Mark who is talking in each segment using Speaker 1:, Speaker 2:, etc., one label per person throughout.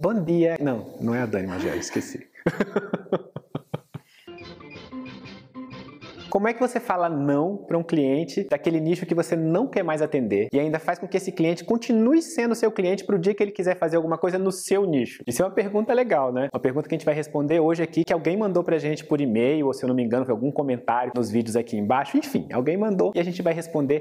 Speaker 1: Bom dia. Não, não é a Dani Magé, esqueci. Como é que você fala não para um cliente daquele nicho que você não quer mais atender e ainda faz com que esse cliente continue sendo seu cliente para o dia que ele quiser fazer alguma coisa no seu nicho? Isso é uma pergunta legal, né? Uma pergunta que a gente vai responder hoje aqui, que alguém mandou para a gente por e-mail, ou se eu não me engano, foi algum comentário nos vídeos aqui embaixo. Enfim, alguém mandou e a gente vai responder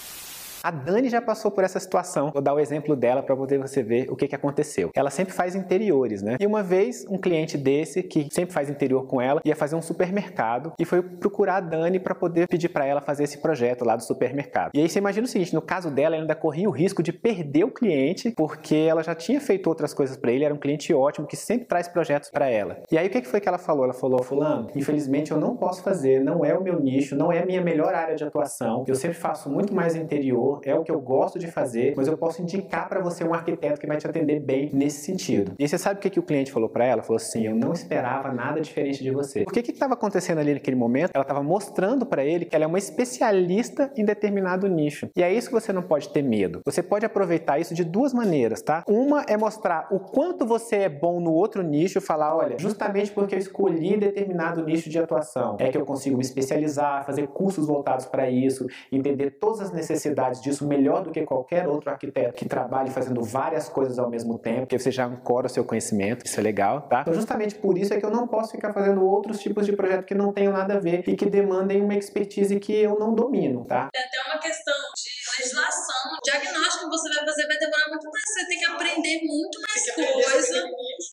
Speaker 1: a Dani já passou por essa situação. Vou dar o exemplo dela para poder você ver o que, que aconteceu. Ela sempre faz interiores, né? E uma vez um cliente desse que sempre faz interior com ela ia fazer um supermercado e foi procurar a Dani para poder pedir para ela fazer esse projeto lá do supermercado. E aí você imagina o seguinte, no caso dela, ela ainda corria o risco de perder o cliente porque ela já tinha feito outras coisas para ele, era um cliente ótimo que sempre traz projetos para ela. E aí o que, que foi que ela falou? Ela falou: "Fulano, infelizmente eu não posso fazer, não é o meu nicho, não é a minha melhor área de atuação. Eu sempre faço muito mais interior é o que eu gosto de fazer, mas eu posso indicar para você um arquiteto que vai te atender bem nesse sentido. E você sabe o que, que o cliente falou para ela? Falou assim: eu não esperava nada diferente de você. O que estava acontecendo ali naquele momento? Ela estava mostrando para ele que ela é uma especialista em determinado nicho. E é isso que você não pode ter medo. Você pode aproveitar isso de duas maneiras, tá? Uma é mostrar o quanto você é bom no outro nicho, falar, olha, justamente porque eu escolhi determinado nicho de atuação, é que eu consigo me especializar, fazer cursos voltados para isso, entender todas as necessidades disso melhor do que qualquer outro arquiteto que trabalhe fazendo várias coisas ao mesmo tempo, que você já ancora o seu conhecimento, isso é legal, tá? Então, justamente por isso é que eu não posso ficar fazendo outros tipos de projeto que não tenham nada a ver e que demandem uma expertise que eu não domino, tá?
Speaker 2: É até uma questão de legislação, diagnóstico que você vai fazer vai demorar muito mais, você tem que aprender muito mais coisa.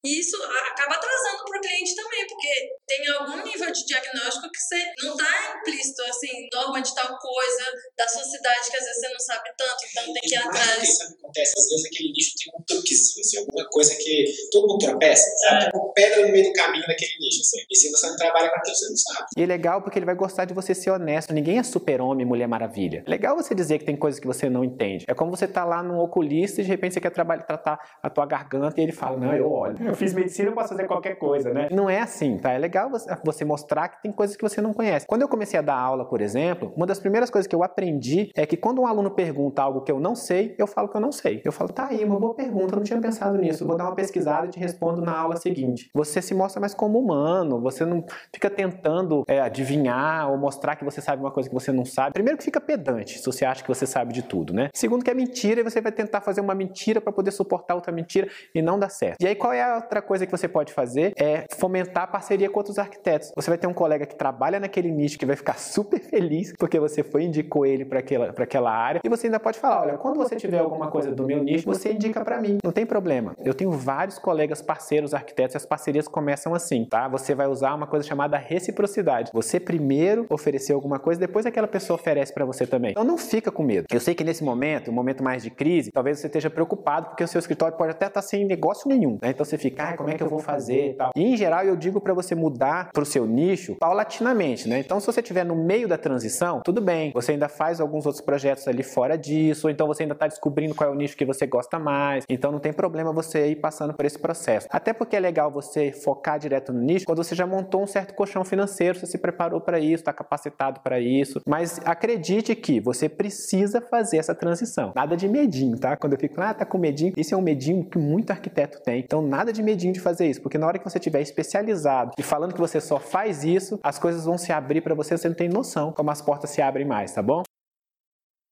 Speaker 2: E isso acaba atrasando para o cliente também, porque tem algum nível de diagnóstico que você não está implícito, assim, norma de tal coisa da sua cidade que às vezes você não sabe tanto, então tem que ir atrás.
Speaker 3: Isso acontece, às vezes aquele nicho tem um truquezinho, assim, alguma coisa que todo mundo tropeça, sabe? É. Tipo pedra no meio do caminho daquele nicho, assim. E se você não trabalha com aquilo, você não sabe.
Speaker 1: E é legal porque ele vai gostar de você ser honesto. Ninguém é super-homem, mulher maravilha. É legal você dizer que tem coisas que você não entende. É como você tá lá num oculista e de repente você quer trabalhar, tratar a tua garganta e ele fala, não, eu olho. Eu fiz medicina, eu posso fazer qualquer coisa, né? Não é assim, tá? É legal você mostrar que tem coisas que você não conhece. Quando eu comecei a dar aula, por exemplo, uma das primeiras coisas que eu aprendi é que quando um aluno pergunta algo que eu não sei, eu falo que eu não sei. Eu falo, tá aí, uma boa pergunta, eu não tinha pensado nisso. Vou dar uma pesquisada e te respondo na aula seguinte. Você se mostra mais como humano, você não fica tentando é, adivinhar ou mostrar que você sabe uma coisa que você não sabe. Primeiro que fica pedante, se você acha que você sabe de tudo, né? Segundo que é mentira e você vai tentar fazer uma mentira para poder suportar outra mentira e não dá certo. E aí qual é a outra coisa que você pode fazer? É fomentar a parceria com outros arquitetos. Você vai ter um colega que trabalha naquele nicho que vai ficar super feliz porque você foi indicou ele para aquela, aquela área e você ainda pode falar, olha, quando você tiver alguma coisa do meu nicho, você indica para mim. Não tem problema. Eu tenho vários colegas parceiros arquitetos e as parcerias começam assim, tá? Você vai usar uma coisa chamada reciprocidade. Você primeiro ofereceu alguma coisa, depois aquela pessoa oferece para você também. Então não fica com medo. Eu sei que nesse momento, um momento mais de crise, talvez você esteja preocupado porque o seu escritório pode até estar tá sem negócio nenhum, né? Então você fica, ah, como é que eu vou fazer e tal. E em geral eu digo para você mudar para o seu nicho paulatinamente, né? Então se você estiver no meio da transição, tudo bem. Você ainda faz alguns outros projetos ali fora disso, ou então você ainda está descobrindo qual é o nicho que você gosta mais. Então não tem problema você ir passando por esse processo. Até porque é legal você focar direto no nicho quando você já montou um certo colchão financeiro, você se preparou para isso, está capacitado para isso. Mas acredite que você precisa fazer essa transição. Nada de medinho, tá? Quando eu fico, ah, tá com medinho, isso é um medinho que muito arquiteto tem. Então nada de medinho de fazer isso, porque na hora que você estiver especializado e falando que você só faz isso, as coisas vão se abrir para você, você não tem noção como as portas se abrem mais, tá bom?